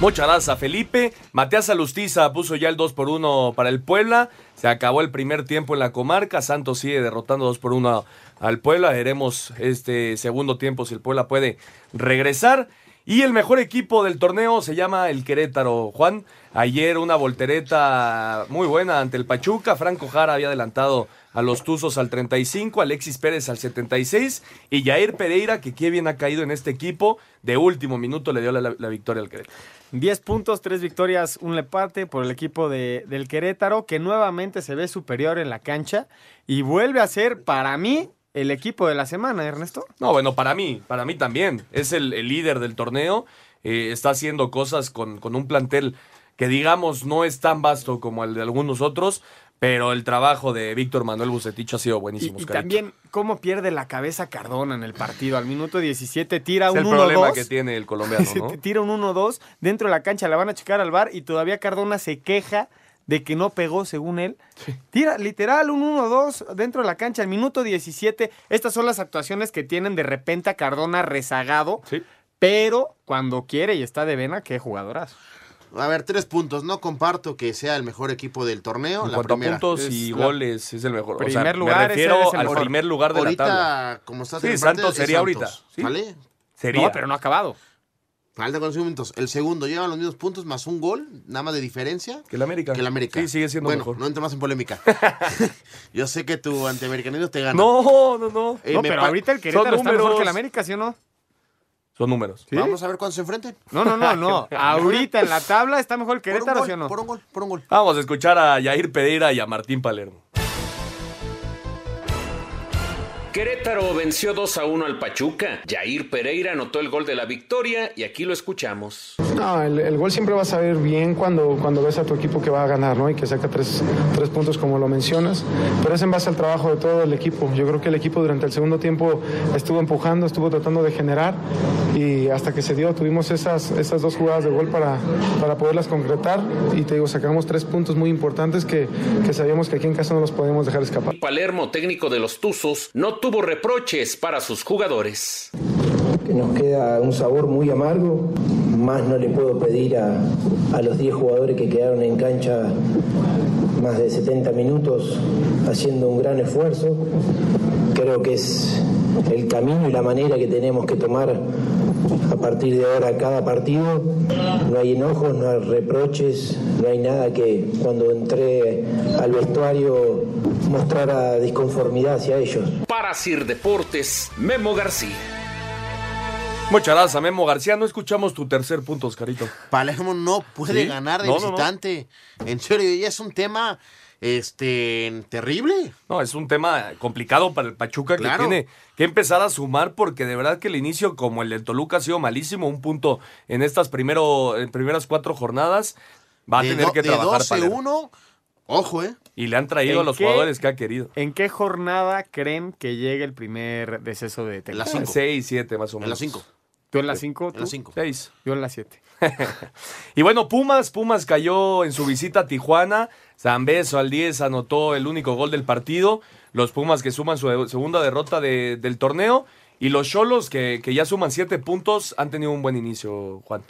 Muchas gracias, Felipe. Matías Alustiza puso ya el 2 por 1 para el Puebla. Se acabó el primer tiempo en la comarca. Santos sigue derrotando 2 por 1 al Puebla. Veremos este segundo tiempo si el Puebla puede regresar. Y el mejor equipo del torneo se llama el Querétaro. Juan, ayer una voltereta muy buena ante el Pachuca. Franco Jara había adelantado a los Tuzos al 35, Alexis Pérez al 76 y Jair Pereira, que qué bien ha caído en este equipo, de último minuto le dio la, la victoria al Querétaro. 10 puntos, 3 victorias, un empate por el equipo de, del Querétaro, que nuevamente se ve superior en la cancha y vuelve a ser, para mí, el equipo de la semana, Ernesto. No, bueno, para mí, para mí también. Es el, el líder del torneo. eh, está haciendo cosas con, con un plantel que digamos no es tan vasto como el de algunos otros, pero el trabajo de Víctor Manuel Bucetich ha sido Y, buenísimo. y Oscarito. también cómo pierde la cabeza Cardona en el partido. Al minuto 17 tira es un el problema 1-2. que tiene el colombiano, (laughs) tira un 1-2 dentro de la cancha, la van a checar al bar y todavía Cardona se queja de que no pegó según él. Tira literal un 1-2 dentro de la cancha al minuto 17. Estas son las actuaciones que tienen de repente a Cardona rezagado. Pero cuando quiere y está de vena, qué jugadoras. A ver, tres puntos. No comparto que sea el mejor equipo del torneo. En la cuanto a primera. puntos y goles, es el mejor. O sea, Primer me lugar, refiero ese es el al mejor. primer lugar de ahorita, la tabla. como estás Sí, Santos sería Santos, ahorita. ¿sí? ¿Vale? Sería. No, pero no ha acabado. Falta con cinco minutos. El segundo lleva los mismos puntos más un gol, nada más de diferencia. Que el América. Que el América. Sí, sigue siendo bueno, mejor. no entra más en polémica. (laughs) (laughs) Yo sé que tu antiamericanismo te gana. No, no, no. Eh, no, me pero ahorita el Querétaro está mejor que el América, ¿sí o no? Son números. Vamos a ver cuándo se enfrenten. No, no, no, (laughs) no. ahorita en la tabla está mejor el Querétaro, gol, ¿sí o no? Por un gol, por un gol. Vamos a escuchar a Yair Pereira y a Martín Palermo. Querétaro venció 2 a 1 al Pachuca. Jair Pereira anotó el gol de la victoria y aquí lo escuchamos. No, el, el, gol siempre va a salir bien cuando, cuando ves a tu equipo que va a ganar, ¿no? Y que saca tres, tres puntos como lo mencionas. Pero es en base al trabajo de todo el equipo. Yo creo que el equipo durante el segundo tiempo estuvo empujando, estuvo tratando de generar y hasta que se dio tuvimos esas, esas dos jugadas de gol para, para poderlas concretar y te digo, sacamos tres puntos muy importantes que, que sabíamos que aquí en casa no los podemos dejar escapar. Palermo, técnico de los Tuzos, no tuvo reproches para sus jugadores. Que nos queda un sabor muy amargo, más no le puedo pedir a, a los 10 jugadores que quedaron en cancha más de 70 minutos haciendo un gran esfuerzo. Creo que es el camino y la manera que tenemos que tomar a partir de ahora cada partido. No hay enojos, no hay reproches, no hay nada que cuando entré al vestuario mostrara disconformidad hacia ellos. Para Sir Deportes, Memo García. Muchas gracias, Memo García. No escuchamos tu tercer punto, Oscarito. Palermo no puede ¿Sí? ganar de No, no, no. visitante. En serio, ya es un tema este terrible. No, es un tema complicado para el Pachuca que tiene que empezar a sumar porque de verdad que el inicio como el del Toluca ha sido malísimo, un punto en estas primero, en primeras cuatro jornadas va a De tener do- que de trabajar Palermo. 12-1, ojo, eh. Y le han traído a ¿En los qué? jugadores que ha querido. ¿En qué jornada creen que llegue el primer deceso de Tecatito? las cinco. Seis, siete, más o menos. En las 5. ¿Tú en las 5? En las 5. Seis. Yo en las (laughs) 7. Y bueno, Pumas, Pumas cayó en su visita a Tijuana. Zambeso al 10 anotó el único gol del partido. Los Pumas que suman su segunda derrota de- del torneo. Y los Cholos que, que ya suman siete puntos han tenido un buen inicio, Juan.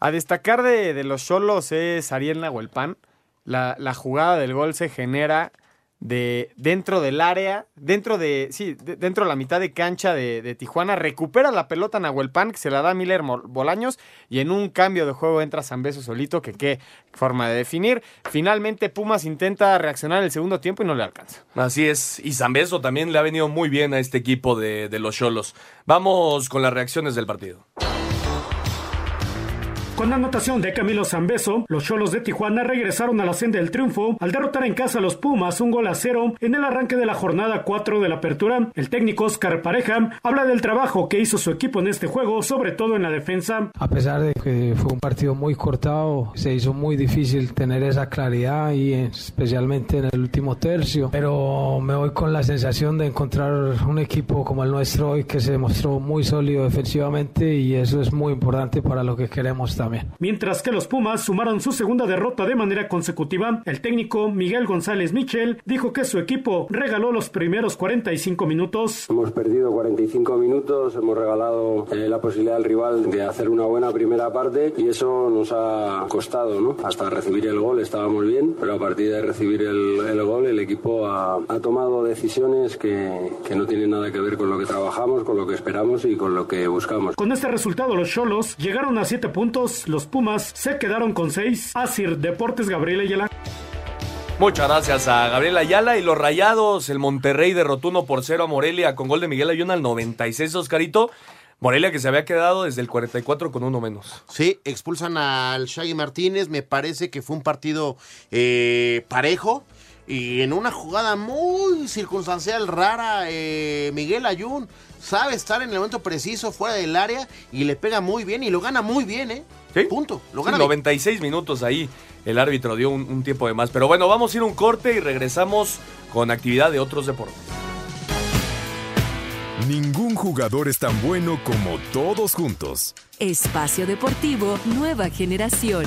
A destacar de, de los Cholos es Ariel Nahuelpan. La, la jugada del gol se genera de dentro del área, dentro de, sí, de- dentro de la mitad de cancha de, Tijuana, recupera la pelota Nahuelpan, que se la da Miller Bolaños, y en un cambio de juego entra Zambeso solito, que qué forma de definir. Finalmente Pumas intenta reaccionar el segundo tiempo y no le alcanza. Así es. Y Zambeso también le ha venido muy bien a este equipo de, de los Cholos. Vamos con las reacciones del partido. Con anotación de Camilo Zambeso, los Cholos de Tijuana regresaron a la senda del triunfo al derrotar en casa a los Pumas un gol a cero en el arranque de la jornada 4 de la apertura. El técnico Oscar Pareja habla del trabajo que hizo su equipo en este juego, sobre todo en la defensa. A pesar de que fue un partido muy cortado, se hizo muy difícil tener esa claridad y especialmente en el último tercio. Pero me voy con la sensación de encontrar un equipo como el nuestro hoy que se demostró muy sólido defensivamente y eso es muy importante para lo que queremos también. Mientras que los Pumas sumaron su segunda derrota de manera consecutiva, el técnico Miguel González Michel dijo que su equipo regaló los primeros 45 minutos. Hemos perdido 45 minutos, hemos regalado eh, la posibilidad al rival de hacer una buena primera parte y eso nos ha costado, ¿no? Hasta recibir el gol estábamos bien, pero a partir de recibir el, el gol el equipo ha, ha tomado decisiones que, que no tienen nada que ver con lo que trabajamos, con lo que esperamos y con lo que buscamos. Con este resultado, los Cholos llegaron a 7 puntos, los Pumas se quedaron con 6. Asir Deportes Gabriel Ayala. Muchas gracias a Gabriel Ayala y los Rayados. El Monterrey derrotó 1 por 0 a Morelia con gol de Miguel Ayuna al 96, Oscarito. Morelia que se había quedado desde el 44 con uno menos. Sí, expulsan al Shaggy Martínez. Me parece que fue un partido eh, parejo. Y en una jugada muy circunstancial, rara, eh, Miguel Ayun sabe estar en el momento preciso fuera del área y le pega muy bien y lo gana muy bien, ¿eh? Punto. Lo Sí, gana bien. 96 minutos ahí. El árbitro dio un, un tiempo de más. Pero bueno, vamos a ir a un corte y regresamos con actividad de otros deportes. Ningún jugador es tan bueno como todos juntos. Espacio Deportivo Nueva Generación.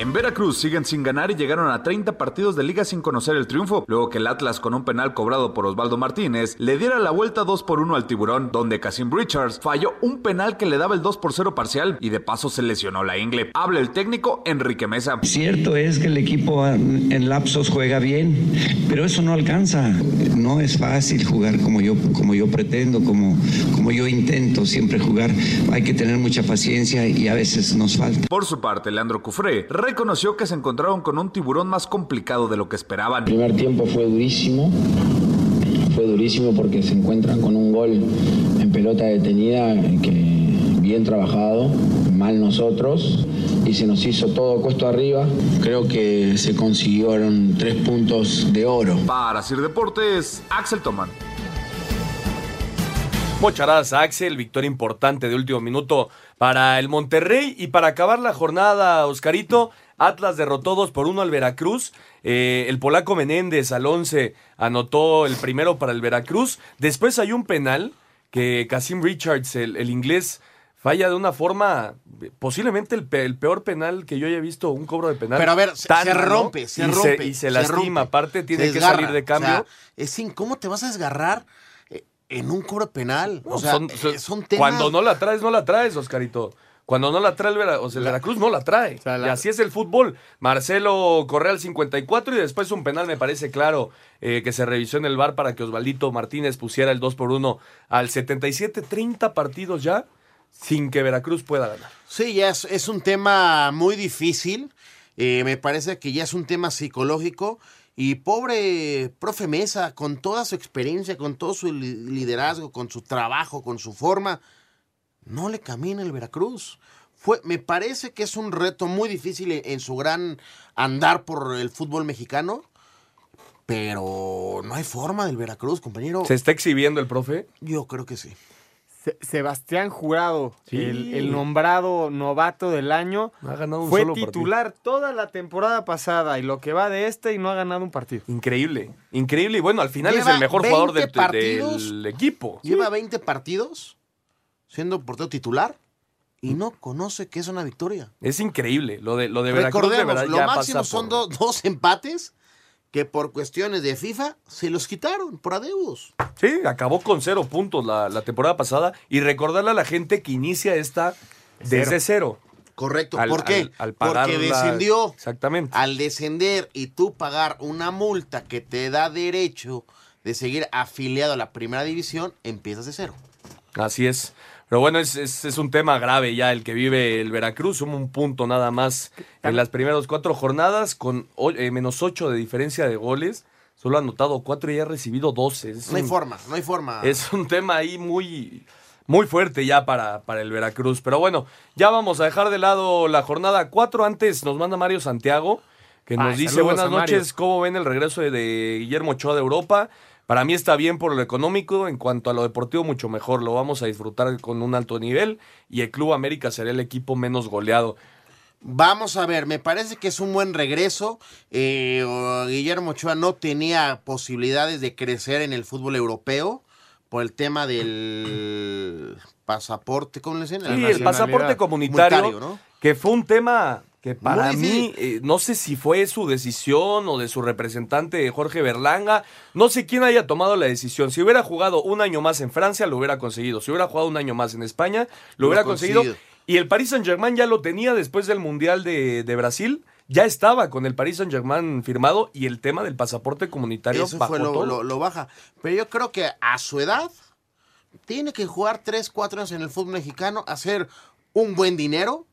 En Veracruz siguen sin ganar y llegaron a 30 partidos de liga sin conocer el triunfo, luego que el Atlas con un penal cobrado por Osvaldo Martínez le diera la vuelta 2 por 1 al tiburón, donde Casim Richards falló un penal que le daba el 2 por 0 parcial y de paso se lesionó la ingle. Habla el técnico Enrique Mesa. Cierto es que el equipo en lapsos juega bien, pero eso no alcanza. No es fácil jugar como yo, como yo pretendo, como, como yo intento siempre jugar. Hay que tener mucha paciencia y a veces nos falta. Por su parte, Leandro Cufré reconoció que se encontraron con un tiburón más complicado de lo que esperaban. El primer tiempo fue durísimo, fue durísimo porque se encuentran con un gol en pelota detenida que bien trabajado, mal nosotros y se nos hizo todo cuesto arriba. Creo que se consiguieron tres puntos de oro. Para Sir Deportes, Axel Toman. Mocharadas a Axel, victoria importante de último minuto para el Monterrey. Y para acabar la jornada, Oscarito, Atlas derrotó 2 por 1 al Veracruz. Eh, el polaco Menéndez al 11 anotó el primero para el Veracruz. Después hay un penal que Casim Richards, el, el inglés, falla de una forma, posiblemente el, pe- el peor penal que yo haya visto, un cobro de penal. Pero a ver, se, tan se rompe, se y rompe. y se lastima, rompe, aparte tiene se que salir de O cambio. sea, es sin, ¿cómo te vas a desgarrar en un cobro penal? No, o sea, son- eh, son- son temas... Cuando no la traes, no la traes, Oscarito. Cuando no la trae el, Vera- o sea, el Veracruz, no la trae. Y así es el fútbol. Marcelo Correa al 54 y después un penal, me parece claro, eh, que se revisó en el bar para que Osvaldito Martínez pusiera el 2 por 1 al 77. 30 partidos ya sin que Veracruz pueda ganar. Sí, ya es, es un tema muy difícil. Eh, me parece que ya es un tema psicológico. Y pobre profe Mesa, con toda su experiencia, con todo su li- liderazgo, con su trabajo, con su forma, no le camina el Veracruz. Fue, me parece que es un reto muy difícil en, en su gran andar por el fútbol mexicano. Pero no hay forma del Veracruz, compañero. ¿Se está exhibiendo el profe? Yo creo que sí. Se- Sebastián Jurado, Sí. el, el nombrado novato del año, No ha ganado un fue solo partido. titular toda la temporada pasada y lo que va de este y no ha ganado un partido. Increíble, increíble. Y bueno, al final es el mejor jugador 20 del, partidos. del equipo. Lleva 20 partidos siendo portero titular y no conoce que es una victoria. Es increíble. Lo de, lo de Veracruz, de Recordemos, verdad, lo ya máximo pasa son por- do- dos empates que por cuestiones de FIFA se los quitaron por adeudos. Sí, acabó con cero puntos la, la temporada pasada. Y recordarle a la gente que inicia esta desde cero. Correcto. Al- ¿Por qué? al- Porque la- descendió. Exactamente. Al descender y tú pagar una multa que te da derecho de seguir afiliado a la primera división, empiezas de cero. Así es. Pero bueno, es, es- es un tema grave ya el que vive el Veracruz. Suma un punto nada más en las primeras cuatro jornadas con o- eh, menos ocho de diferencia de goles. Solo ha anotado cuatro y ha recibido doce. No hay un- forma, no hay forma. Es un tema ahí muy, muy fuerte ya para, para el Veracruz. Pero bueno, ya vamos a dejar de lado la jornada 4. Antes nos manda Mario Santiago, que nos Ay, dice saludos buenas a Mario". noches, ¿cómo ven el regreso de, de Guillermo Ochoa de Europa? Para mí está bien por lo económico, en cuanto a lo deportivo mucho mejor, lo vamos a disfrutar con un alto nivel y el Club América será el equipo menos goleado. Vamos a ver, me parece que es un buen regreso. Eh, Guillermo Ochoa no tenía posibilidades de crecer en el fútbol europeo por el tema del pasaporte, ¿cómo le dicen? Sí, el pasaporte comunitario, ¿no? que fue un tema que para Muy mí, eh, no sé si fue su decisión o de su representante Jorge Berlanga, no sé quién haya tomado la decisión. Si hubiera jugado un año más en Francia, lo hubiera conseguido. Si hubiera jugado un año más en España, lo Lo hubiera conseguido. conseguido. Y el Paris Saint Germain ya lo tenía después del Mundial de, de Brasil. Ya estaba con el Paris Saint Germain firmado y el tema del pasaporte comunitario Eso bajó fue lo, todo. lo- lo baja. Pero yo creo que a su edad tiene que jugar 3, 4 años en el fútbol mexicano, hacer un buen dinero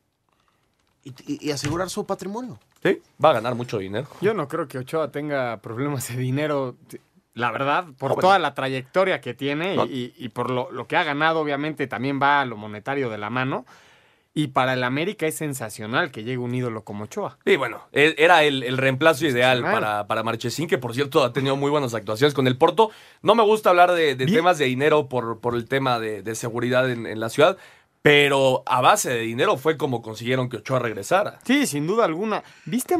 y, asegurar su patrimonio. Sí, va a ganar mucho dinero. Yo no creo que Ochoa tenga problemas de dinero, la verdad, por No, bueno. toda la trayectoria que tiene No. y, y por lo, lo que ha ganado, obviamente también va a lo monetario de la mano. Y para el América es sensacional que llegue un ídolo como Ochoa. Sí, bueno, era el, el reemplazo ideal para, para Marchesín, que por cierto ha tenido muy buenas actuaciones con el Porto. No me gusta hablar de, de temas de dinero por, por el tema de, de seguridad en, en la ciudad, pero a base de dinero fue como consiguieron que Ochoa regresara. Sí, sin duda alguna. ¿Viste a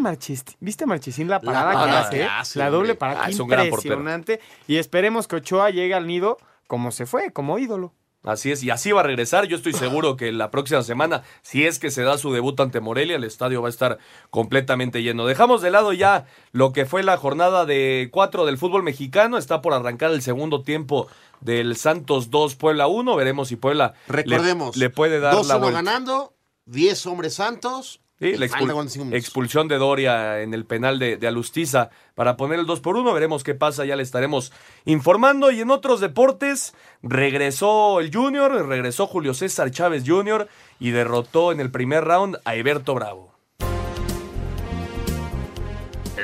¿viste a Marchesín la parada que hace? que hace, la doble parada, Ah, es un gran impresionante. Y esperemos que Ochoa llegue al nido como se fue, como ídolo. Así es, y así va a regresar. Yo estoy seguro que la próxima semana, si es que se da su debut ante Morelia, el estadio va a estar completamente lleno. Dejamos de lado ya lo que fue la jornada de cuatro del fútbol mexicano. Está por arrancar el segundo tiempo del Santos 2, Puebla 1. Veremos si Puebla le- Recordemos, le, puede dar la 2-1 vuelta. ganando, 10 hombres santos. Sí, la falta expul- 45 minutos. expulsión de Doria en el penal de, de Alustiza para poner el 2 por 1. Veremos qué pasa, ya le estaremos informando. Y en otros deportes, regresó el Junior, regresó Julio César Chávez Jr. y derrotó en el primer round a Eberto Bravo.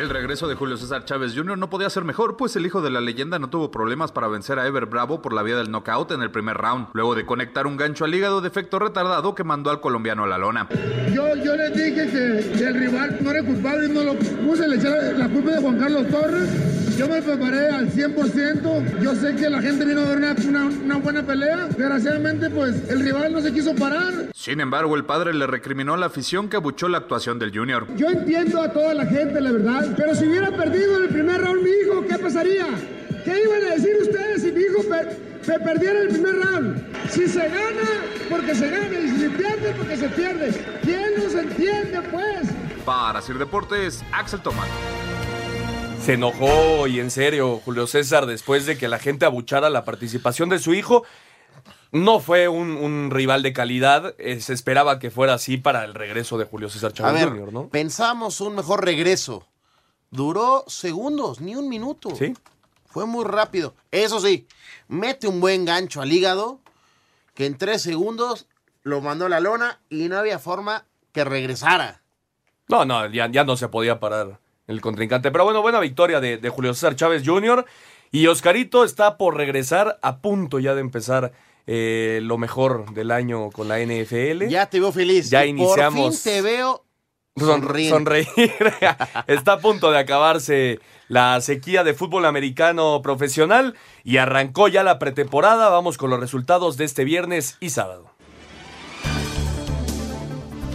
El regreso de Julio César Chávez Jr. no podía ser mejor, pues el hijo de la leyenda no tuvo problemas para vencer a Ever Bravo por la vía del knockout en el primer round, luego de conectar un gancho al hígado de efecto retardado que mandó al colombiano a la lona. Yo, yo dije que, el rival no era culpable no lo puse, le la culpa de Juan Carlos Torres Yo me preparé al 100%. Yo sé que la gente vino a ver una, una buena pelea. Desgraciadamente, pues el rival no se quiso parar. Sin embargo, el padre le recriminó a la afición que abuchó la actuación del Junior. Yo entiendo a toda la gente, la verdad. Pero si hubiera perdido en el primer round mi hijo, ¿qué pasaría? ¿Qué iban a decir ustedes si mi hijo se perdiera el primer round? Si se gana, porque se gana. Y si se pierde, porque se pierde. ¿Quién nos entiende, pues? Para Sir Deportes, Axel Tomás. Se enojó y en serio Julio César después de que la gente abuchara la participación de su hijo. No fue un, rival de calidad. Eh, se esperaba que fuera así para el regreso de Julio César Chávez Jr., ¿no? Pensamos un mejor regreso. Duró segundos, ni un minuto. Sí. Fue muy rápido. Eso sí, mete un buen gancho al hígado que en tres segundos lo mandó a la lona y no había forma que regresara. No, no, ya, ya no se podía parar el contrincante. Pero bueno, buena victoria de, Julio César Chávez Jr. Y Oscarito está por regresar a punto ya de empezar eh, lo mejor del año con la NFL. Ya te veo feliz. Ya iniciamos. Por fin te veo (laughs) sonreír. (laughs) está a punto de acabarse la sequía de fútbol americano profesional y arrancó ya la pretemporada. Vamos con los resultados de este viernes y sábado.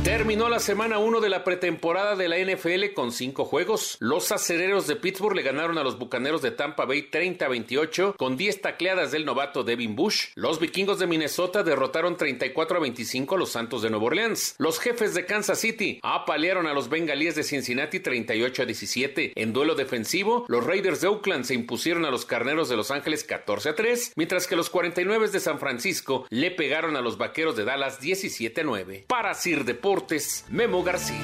Terminó la semana 1 de la pretemporada de la NFL con cinco juegos. Los acereros de Pittsburgh le ganaron a los bucaneros de Tampa Bay 30-28 con 10 tacleadas del novato Devin Bush. Los vikingos de Minnesota derrotaron 34-25 a los Santos de Nueva Orleans. Los jefes de Kansas City apalearon a los bengalíes de Cincinnati 38-17. En duelo defensivo, los Raiders de Oakland se impusieron a los carneros de Los Ángeles 14-3, mientras que los 49 de San Francisco le pegaron a los vaqueros de Dallas 17-9. Para Sir Deportes Memo García.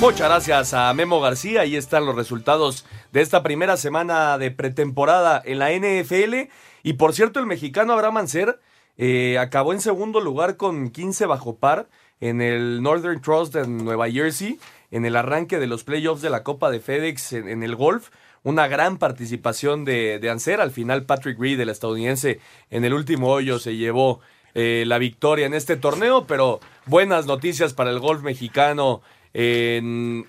Muchas gracias a Memo García. Ahí están los resultados de esta primera semana de pretemporada en la NFL. Y por cierto, el mexicano Abraham Mancer eh, acabó en segundo lugar con 15 bajo par en el Northern Trust de Nueva Jersey, en el arranque de los playoffs de la Copa de FedEx en, el golf. Una gran participación de, de Anser. Al final, Patrick Reed, el estadounidense, en el último hoyo se llevó eh, la victoria en este torneo, pero buenas noticias para el golf mexicano en,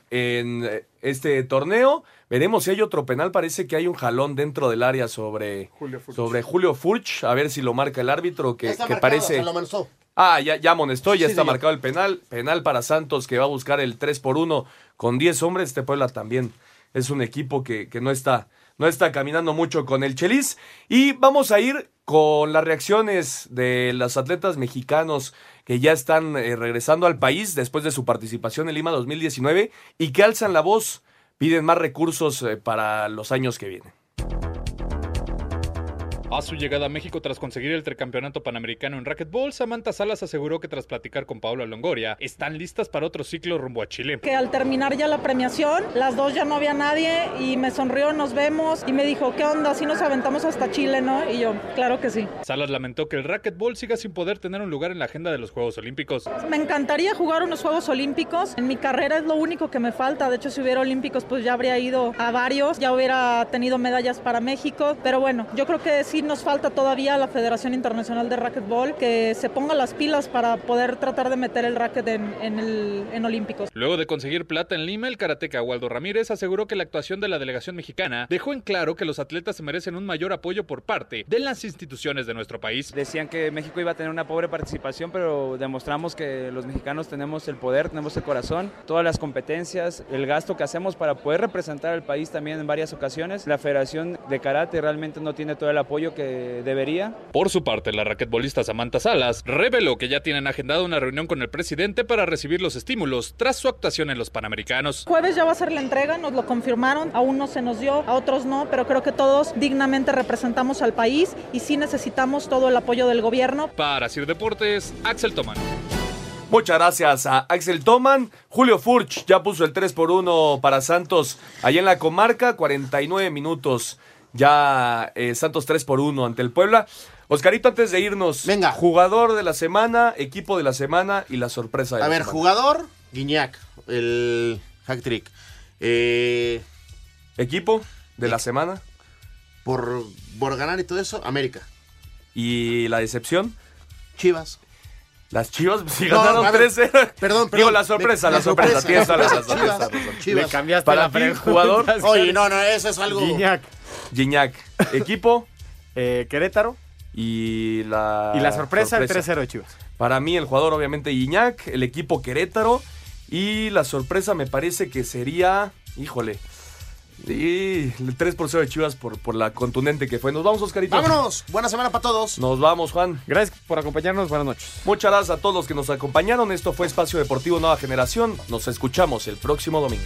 este torneo. Veremos si hay otro penal. Parece que hay un jalón dentro del área sobre Julio Furch, sobre Julio Furch a ver si lo marca el árbitro, que, parece... Ah, ya, ya amonestó, ya está marcado el penal. Penal para Santos que va a buscar el 3 por 1 con 10 hombres. Este Puebla también es un equipo que, que no, está, no está caminando mucho con el Chelis. Y vamos a ir con las reacciones de los atletas mexicanos que ya están eh, regresando al país después de su participación en Lima 2019 y que alzan la voz, piden más recursos eh, para los años que vienen. A su llegada a México tras conseguir el tricampeonato panamericano en racquetball, Samantha Salas aseguró que tras platicar con Paula Longoria, están listas para otro ciclo rumbo a Chile. Que al terminar ya la premiación, las dos ya no había nadie y me sonrió, nos vemos y me dijo, ¿qué onda? Si nos aventamos hasta Chile, ¿no? Y yo, claro que sí. Salas lamentó que el racquetball siga sin poder tener un lugar en la agenda de los Juegos Olímpicos. Me encantaría jugar unos Juegos Olímpicos. En mi carrera es lo único que me falta. De hecho, si hubiera Olímpicos, pues ya habría ido a varios, ya hubiera tenido medallas para México. Pero bueno, yo creo que sí nos falta todavía a la Federación Internacional de Racquetball que se ponga las pilas para poder tratar de meter el racket en, el, en Olímpicos. Luego de conseguir plata en Lima, el karateca Waldo Ramírez aseguró que la actuación de la delegación mexicana dejó en claro que los atletas se merecen un mayor apoyo por parte de las instituciones de nuestro país. Decían que México iba a tener una pobre participación, pero demostramos que los mexicanos tenemos el poder, tenemos el corazón, todas las competencias, el gasto que hacemos para poder representar al país también en varias ocasiones. La Federación de Karate realmente no tiene todo el apoyo que debería. Por su parte, la raquetbolista Samantha Salas reveló que ya tienen agendada una reunión con el presidente para recibir los estímulos tras su actuación en los Panamericanos. Jueves ya va a ser la entrega, nos lo confirmaron, a unos se nos dio, a otros no, pero creo que todos dignamente representamos al país y sí necesitamos todo el apoyo del gobierno. Para Sir Deportes, Axel Toman. Muchas gracias a Axel Toman. Julio Furch ya puso el 3 por 1 para Santos allá en la comarca, 49 minutos ya eh, Santos 3 por 1 ante el Puebla. Oscarito, antes de irnos, Venga. jugador de la semana, equipo de la semana y la sorpresa de A la ver, semana. jugador, Guiñac, el hack trick. Eh, equipo de la semana. Por, por ganar y todo eso, América. ¿Y la decepción? Chivas. Las Chivas (laughs) sí No, ganaron a ver, 3-0. perdón, Digo, perdón. la sorpresa, Me- la sorpresa. Tienes la la razón. Chivas. Le cambiaste Para la pregunta. jugador. Oye, no, no, eso es algo. Guiñac. Gignac. Equipo. Eh, Querétaro. Y la. Y la sorpresa, el 3-0 de Chivas. Para mí, el jugador, obviamente, Guiñac. El equipo Querétaro. Y la sorpresa me parece que sería. Híjole. Y el 3 por 0 de Chivas por, por la contundente que fue. Nos vamos, Oscarito. Vámonos. Buena semana para todos. Nos vamos, Juan. Gracias por acompañarnos. Buenas noches. Muchas gracias a todos los que nos acompañaron. Esto fue Espacio Deportivo Nueva Generación. Nos escuchamos el próximo domingo.